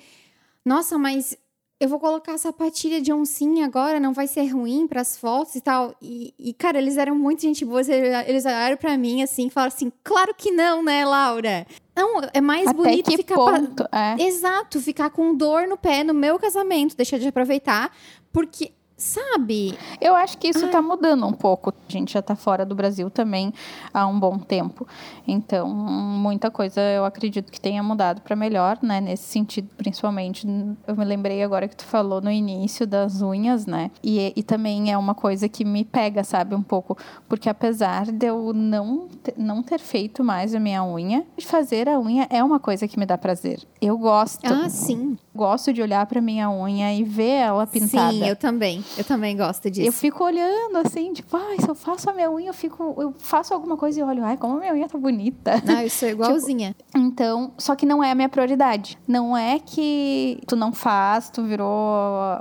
"Nossa, mas eu vou colocar a sapatilha de oncinha agora, não vai ser ruim pras fotos e tal". E, e, cara, eles eram muito gente boa, eles olharam pra mim assim, falaram assim: "Claro que não, né, Laura?" Não, é mais Até bonito que ficar ponto? É. Exato, ficar com dor no pé no meu casamento, deixar de aproveitar, porque, sabe? Eu acho que isso tá mudando um pouco. A gente já tá fora do Brasil também há um bom tempo. Então, muita coisa eu acredito que tenha mudado para melhor, né? Nesse sentido, principalmente. Eu me lembrei agora que tu falou no início das unhas, né? E, e também é uma coisa que me pega, sabe, um pouco. Porque apesar de eu não, não ter feito mais a minha unha, fazer a unha é uma coisa que me dá prazer. Eu gosto. Ah, sim. Gosto de olhar para minha unha e ver ela pintada. Sim, eu também. Eu também gosto disso. Eu fico olhando assim, tipo, ai, se eu faço a minha unha, eu fico, eu faço alguma coisa e olho, ai, como a minha unha tá bonita. Ah, eu sou igualzinha. Então, só que não é a minha prioridade. Não é que tu não faz, tu virou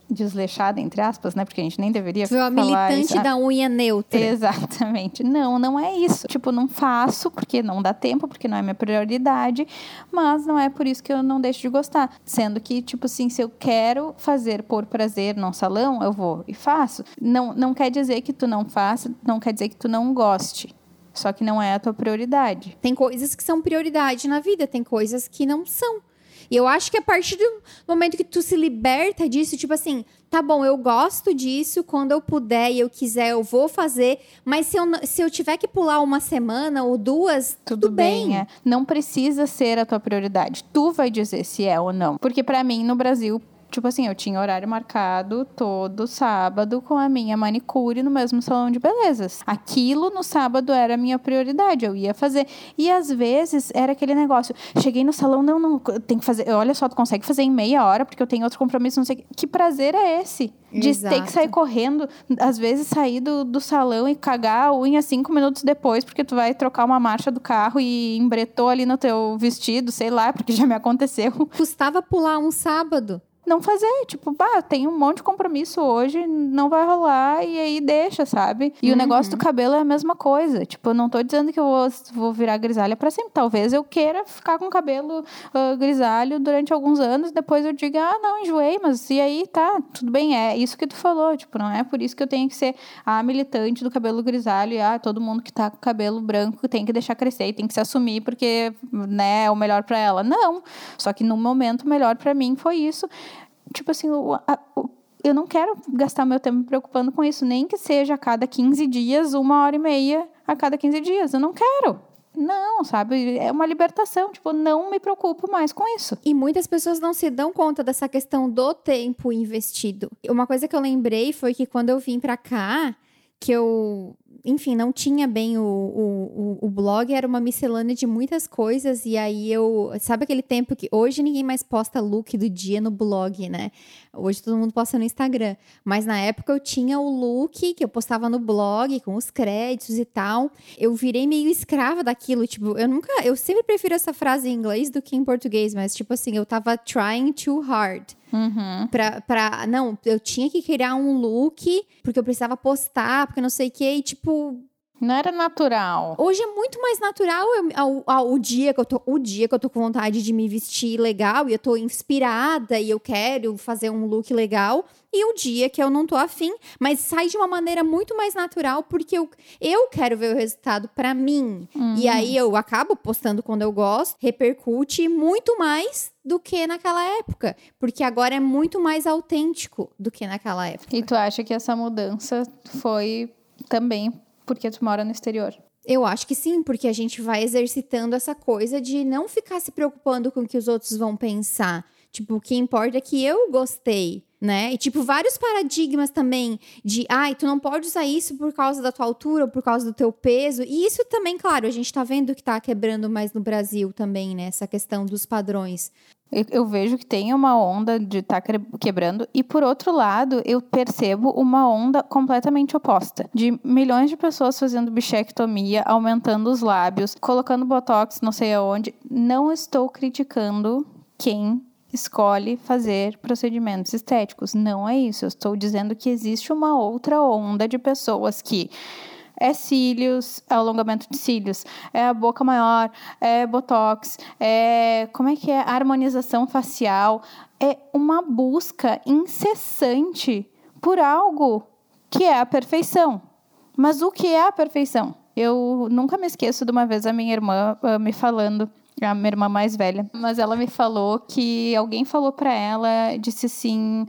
desleixada, entre aspas, né? Porque a gente nem deveria Tu é uma falar militante isso. da unha neutra. Exatamente. Não, não é isso. Tipo, não faço porque não dá tempo, porque não é minha prioridade, mas não é por isso que eu não deixo de gostar. Sendo que, tipo assim, se eu quero fazer por prazer num salão, eu vou e faço. Não, não quer dizer que tu não faça, não quer dizer que tu não goste. Só que não é a tua prioridade. Tem coisas que são prioridade na vida, tem coisas que não são. E eu acho que a partir do momento que tu se liberta disso, tipo assim, tá bom, eu gosto disso, quando eu puder e eu quiser, eu vou fazer, mas se eu, se eu tiver que pular uma semana ou duas, tudo, bem. é. Não precisa ser a tua prioridade. Tu vai dizer se é ou não. Porque pra mim, no Brasil, tipo assim, eu tinha horário marcado todo sábado com a minha manicure no mesmo salão de belezas. Aquilo no sábado era a minha prioridade, eu ia fazer. E às vezes era aquele negócio, cheguei no salão, não, não, tem que fazer, olha só, tu consegue fazer em meia hora, porque eu tenho outro compromisso, não sei. Que prazer é esse? De ter Exato. que sair correndo, às vezes sair do, do salão e cagar a unha cinco minutos depois, porque tu vai trocar uma marcha do carro e embretou ali no teu vestido, sei lá, porque já me aconteceu. Custava pular um sábado. Não fazer. Tipo, bah, tem um monte de compromisso hoje, não vai rolar, e aí deixa, sabe? E uhum. o negócio do cabelo é a mesma coisa. Tipo, eu não tô dizendo que eu vou, vou virar grisalha para sempre. Talvez eu queira ficar com cabelo uh, grisalho durante alguns anos, depois eu diga, ah, não, enjoei, mas e aí tá, tudo bem, é isso que tu falou. Tipo, não é por isso que eu tenho que ser a militante do cabelo grisalho e ah, todo mundo que tá com cabelo branco tem que deixar crescer e tem que se assumir porque, né, é o melhor para ela. Não. Só que no momento o melhor para mim foi isso tipo assim, o, a, o, eu não quero gastar meu tempo me preocupando com isso, nem que seja a cada 15 dias, uma hora e meia a cada 15 dias. Eu não quero. Não, sabe? É uma libertação. Tipo, não me preocupo mais com isso. E muitas pessoas não se dão conta dessa questão do tempo investido. Uma coisa que eu lembrei foi que quando eu vim pra cá, que eu enfim, não tinha bem o, o, o, blog, era uma miscelânea de muitas coisas. E aí eu. Sabe aquele tempo que. Hoje ninguém mais posta look do dia no blog, né? Hoje todo mundo posta no Instagram. Mas na época eu tinha o look que eu postava no blog, com os créditos e tal. Eu virei meio escrava daquilo. Tipo, eu nunca. Eu sempre prefiro essa frase em inglês do que em português, mas tipo assim, eu tava trying too hard. Uhum. Pra, pra, não, eu tinha que criar um look, porque eu precisava postar, porque não sei o que, e tipo, não era natural. Hoje é muito mais natural eu, ao, ao, o dia que eu tô, o dia que eu tô com vontade de me vestir legal e eu tô inspirada e eu quero fazer um look legal e o dia que eu não tô afim, mas sai de uma maneira muito mais natural porque eu, eu quero ver o resultado para mim. Uhum. E aí eu acabo postando quando eu gosto, repercute muito mais do que naquela época, porque agora é muito mais autêntico do que naquela época. E tu acha que essa mudança foi também porque tu mora no exterior? Eu acho que sim, porque a gente vai exercitando essa coisa de não ficar se preocupando com o que os outros vão pensar. Tipo, o que importa é que eu gostei, né? E, tipo, vários paradigmas também de, ai, tu não pode usar isso por causa da tua altura ou por causa do teu peso. E isso também, claro, a gente tá vendo que tá quebrando mais no Brasil também, né? Essa questão dos padrões. Eu vejo que tem uma onda de estar tá quebrando, e por outro lado, eu percebo uma onda completamente oposta de milhões de pessoas fazendo bichectomia, aumentando os lábios, colocando botox, não sei aonde. Não estou criticando quem escolhe fazer procedimentos estéticos. Não é isso. Eu estou dizendo que existe uma outra onda de pessoas que é cílios, é alongamento de cílios, é a boca maior, é botox, é como é que é harmonização facial, é uma busca incessante por algo que é a perfeição. Mas o que é a perfeição? Eu nunca me esqueço de uma vez a minha irmã uh, me falando a minha irmã mais velha, mas ela me falou que alguém falou para ela, disse assim: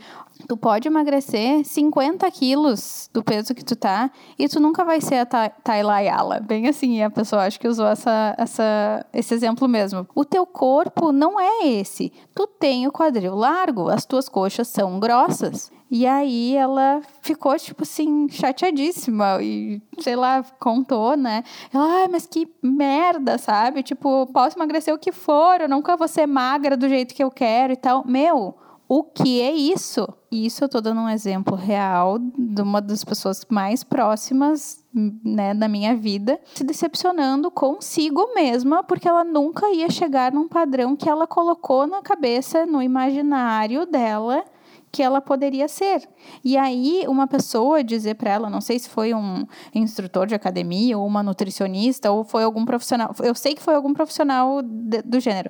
Tu pode emagrecer 50 quilos do peso que tu tá e tu nunca vai ser a Tayla. Bem assim, a pessoa acho que usou essa, essa, esse exemplo mesmo. O teu corpo não é esse. Tu tem o quadril largo, as tuas coxas são grossas. E aí ela ficou, tipo assim, chateadíssima e, sei lá, contou, né? Ela, ah, mas que merda, sabe? Tipo, posso emagrecer o que for, eu nunca vou ser magra do jeito que eu quero e tal. Meu, o que é isso? E isso eu tô dando um exemplo real de uma das pessoas mais próximas, né, da minha vida, se decepcionando consigo mesma, porque ela nunca ia chegar num padrão que ela colocou na cabeça, no imaginário dela, que ela poderia ser. E aí, uma pessoa dizer para ela, não sei se foi um instrutor de academia, ou uma nutricionista, ou foi algum profissional, eu sei que foi algum profissional de, do gênero,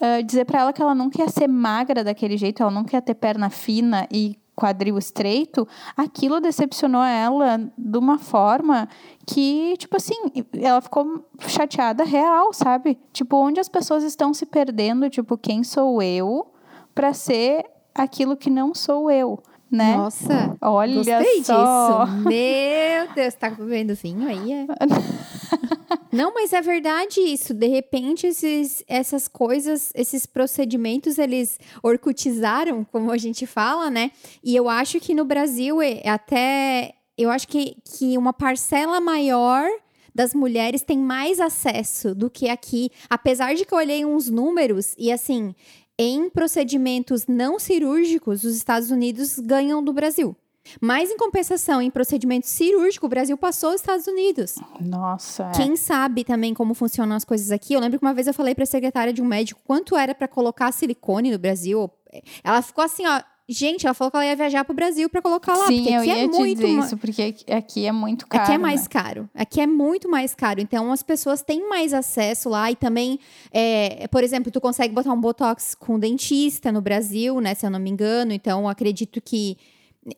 uh, dizer para ela que ela não quer ser magra daquele jeito, ela não quer ter perna fina e quadril estreito, aquilo decepcionou ela de uma forma que, tipo assim, ela ficou chateada real, sabe? Tipo, onde as pessoas estão se perdendo, tipo, quem sou eu para ser aquilo que não sou eu. Né? Nossa, olha gostei só. disso. Meu Deus, tá bebendo vinho aí? É? Não, mas é verdade isso. De repente, esses, essas coisas, esses procedimentos, eles orcutizaram, como a gente fala, né? E eu acho que no Brasil, é, até. Eu acho que, que uma parcela maior das mulheres tem mais acesso do que aqui. Apesar de que eu olhei uns números e assim, em procedimentos não cirúrgicos, os Estados Unidos ganham do Brasil. Mas, em compensação, em procedimento cirúrgico, o Brasil passou os Estados Unidos. Nossa. É. Quem sabe também como funcionam as coisas aqui? Eu lembro que uma vez eu falei para a secretária de um médico quanto era para colocar silicone no Brasil, Ela ficou assim, ó. Gente, ela falou que ela ia viajar pro Brasil para colocar lá. Sim, porque eu aqui ia é muito. dizer ma- isso, porque aqui é muito caro. Aqui é mais né? caro. Aqui é muito mais caro. Então, as pessoas têm mais acesso lá. E também, é, por exemplo, tu consegue botar um Botox com dentista no Brasil, né? Se eu não me engano. Então, acredito que...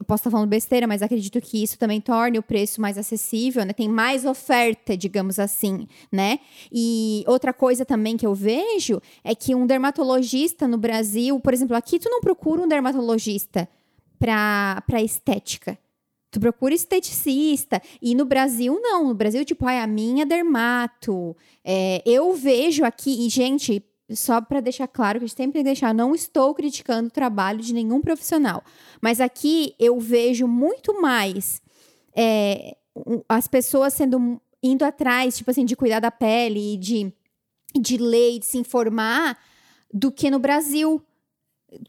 Posso estar falando besteira, mas acredito que isso também torne o preço mais acessível, né? Tem mais oferta, digamos assim, né? E outra coisa também que eu vejo é que um dermatologista no Brasil, por exemplo, aqui tu não procura um dermatologista para estética. Tu procura esteticista. E no Brasil, não. No Brasil, tipo, ai, a minha dermato. É, eu vejo aqui, e, gente, só para deixar claro que a gente sempre tem que deixar, não estou criticando o trabalho de nenhum profissional. Mas aqui eu vejo muito mais é, as pessoas sendo indo atrás, tipo assim, de cuidar da pele, de, de ler, de se informar, do que no Brasil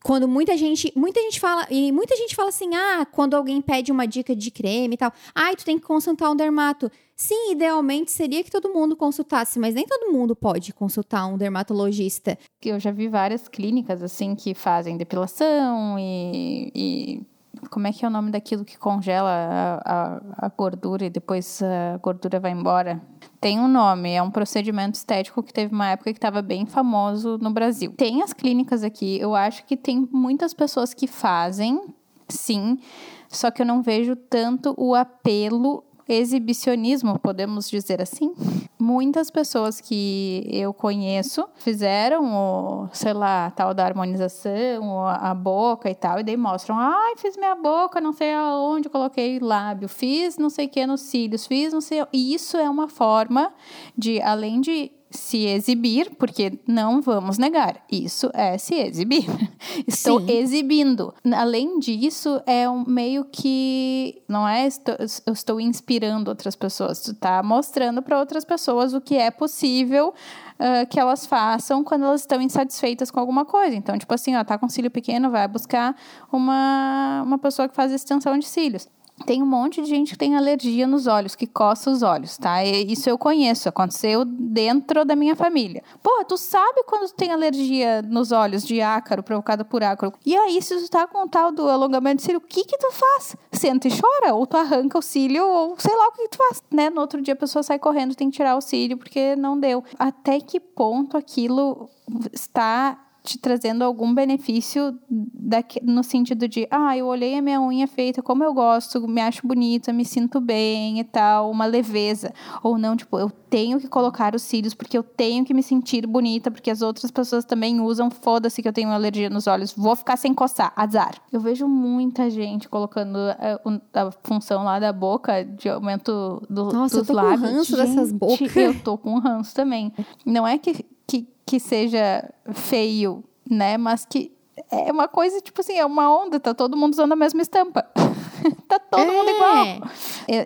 quando muita gente, muita gente fala, e muita gente fala assim: "Ah, quando alguém pede uma dica de creme e tal, ai, tu tem que consultar um dermato". Sim, idealmente seria que todo mundo consultasse, mas nem todo mundo pode consultar um dermatologista. eu já vi várias clínicas assim que fazem depilação e, e como é que é o nome daquilo que congela a, a, a gordura e depois a gordura vai embora? Tem um nome, é um procedimento estético que teve uma época que estava bem famoso no Brasil. Tem as clínicas aqui, eu acho que tem muitas pessoas que fazem, sim, só que eu não vejo tanto o apelo exibicionismo, podemos dizer assim. Muitas pessoas que eu conheço fizeram o, sei lá, tal da harmonização, a boca e tal, e daí mostram, ai, fiz minha boca, não sei aonde, coloquei lábio, fiz não sei o que nos cílios, fiz não sei. E isso é uma forma de, além de se exibir, porque não vamos negar, isso é se exibir. Estou Sim. exibindo. Além disso, é um meio que não é estou, eu estou inspirando outras pessoas, tu tá mostrando para outras pessoas o que é possível ah, que elas façam quando elas estão insatisfeitas com alguma coisa. Então, tipo assim, ó, tá com cílio pequeno, vai buscar uma, uma pessoa que faz extensão de cílios. Tem um monte de gente que tem alergia nos olhos, que coça os olhos, tá? Isso eu conheço, aconteceu dentro da minha família. Porra, tu sabe quando tu tem alergia nos olhos de ácaro, provocada por ácaro? E aí, se tu tá com o tal do alongamento de cílio, o que que tu faz? Senta e chora? Ou tu arranca o cílio, ou sei lá o que tu faz, né? No outro dia a pessoa sai correndo, tem que tirar o cílio porque não deu. Até que ponto aquilo está te trazendo algum benefício daque- no sentido de, ah, eu olhei a minha unha feita como eu gosto, me acho bonita, me sinto bem e tal, uma leveza. Ou não, tipo, eu tenho que colocar os cílios porque eu tenho que me sentir bonita, porque as outras pessoas também usam, foda-se que eu tenho alergia nos olhos, vou ficar sem coçar, azar. Eu vejo muita gente colocando eh, o- a, função lá da boca de aumento do, Nossa, eu dos tô com lábios. ranço dessas Gente, bocas. Eu tô com ranço também. Não é que, que, que seja feio, né? Mas que é uma coisa, tipo assim, é uma onda, tá todo mundo usando a mesma estampa. tá todo mundo É, igual.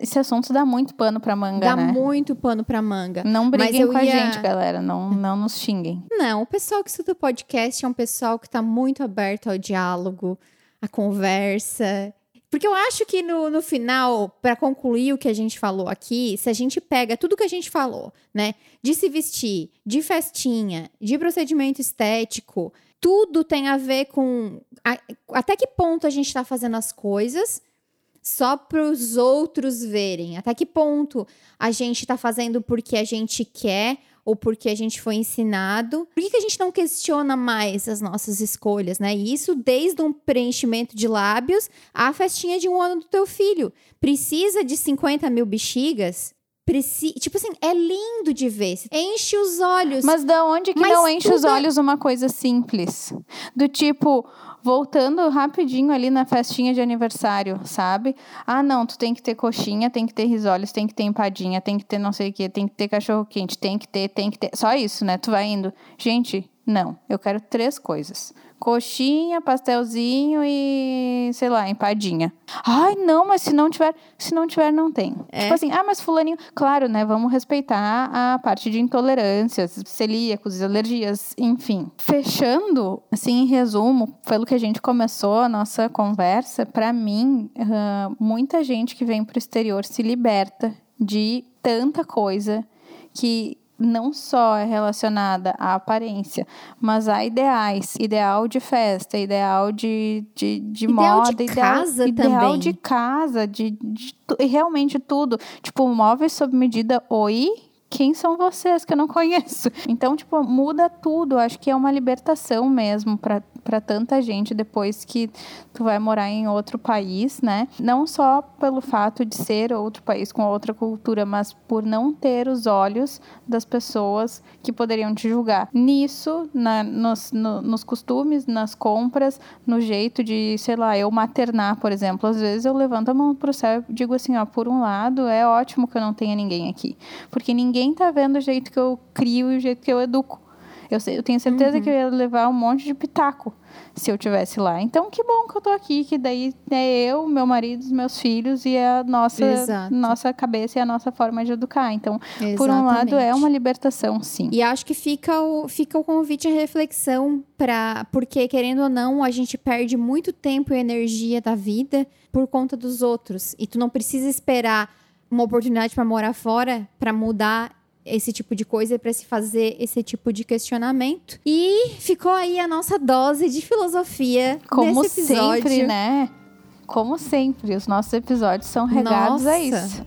Esse assunto dá muito pano pra manga, Dá né? muito pano pra manga. Não briguem com a ia- gente, galera. Não, não nos xinguem. Não, o pessoal que escuta o podcast é um pessoal que tá muito aberto ao diálogo, à conversa. Porque eu acho que no, no final, para concluir o que a gente falou aqui, se a gente pega tudo que a gente falou, né? De se vestir, de festinha, de procedimento estético, tudo tem a ver com a- até que ponto a gente tá fazendo as coisas só para os outros verem. Até que ponto a gente tá fazendo porque a gente quer ou porque a gente foi ensinado. Por que, que a gente não questiona mais as nossas escolhas, né? Isso desde um preenchimento de lábios à festinha de um ano do teu filho. Precisa de 50 mil bexigas? Preci... Tipo assim, é lindo de ver. Enche os olhos. Mas da onde que Mas não enche os é- olhos uma coisa simples? Do tipo, voltando rapidinho ali na festinha de aniversário, sabe? Ah, não, tu tem que ter coxinha, tem que ter risoles, tem que ter empadinha, tem que ter não sei o que, tem que ter cachorro quente, tem que ter, tem que ter. Só isso, né? Tu vai indo. Gente, não, eu quero três coisas. Coxinha, pastelzinho e, sei lá, empadinha. Ai, não, mas se não tiver, se não tiver, não tem. É. Tipo assim, ah, mas fulaninho, claro, né? Vamos respeitar a parte de intolerâncias, celíacos, alergias, enfim. Fechando, assim, em resumo, pelo que a gente começou a nossa conversa, pra mim, ah, muita gente que vem pro exterior se liberta de tanta coisa que não só é relacionada à aparência, mas a ideais, ideal de festa, ideal de, de, de Ideal moda, de ideal, casa ideal também. de casa, de, de tu- realmente tudo. Tipo, móveis sob medida, oi? Quem são vocês que eu não conheço? Então, tipo, muda tudo. Acho que é uma libertação mesmo para para tanta gente depois que tu vai morar em outro país, né? Não só pelo fato de ser outro país com outra cultura, mas por não ter os olhos das pessoas que poderiam te julgar. Nisso, na- nos, no- nos costumes, nas compras, no jeito de, sei lá, eu maternar, por exemplo. Às vezes eu levanto a mão pro céu e digo assim, ó, por um lado, é ótimo que eu não tenha ninguém aqui. Porque ninguém tá vendo o jeito que eu crio e o jeito que eu educo. Eu, eu tenho certeza que eu ia levar um monte de pitaco se eu tivesse lá. Então, que bom que eu tô aqui, que daí é eu, meu marido, os meus filhos e a nossa, Exato. nossa cabeça e a nossa forma de educar. Então, por um lado, é Exatamente. uma libertação, sim. E acho que fica o, fica o convite à reflexão para porque querendo ou não, a gente perde muito tempo e energia da vida por conta dos outros. E tu não precisa esperar uma oportunidade para morar fora para mudar esse tipo de coisa para se fazer esse tipo de questionamento. E ficou aí a nossa dose de filosofia Como nesse episódio. sempre, né? Como sempre, os nossos episódios são regados a Nossa. isso.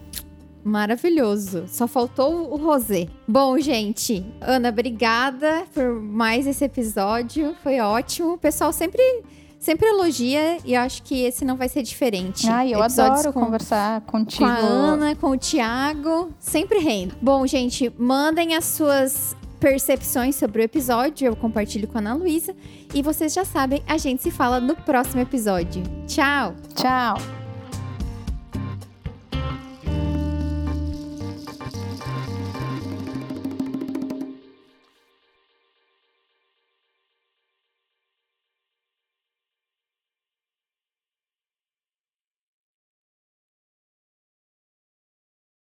Maravilhoso. Só faltou o rosé. Bom, gente, Ana, obrigada por mais esse episódio. Foi ótimo. O pessoal sempre sempre elogia e eu acho que esse não vai ser diferente. Ai, eu Episódios adoro com, conversar contigo. com a Ana, com o Thiago, sempre rendo. Bom, gente, mandem as suas percepções sobre o episódio, eu compartilho com a Ana Luísa. E vocês já sabem, a gente se fala no próximo episódio. Tchau! Tchau.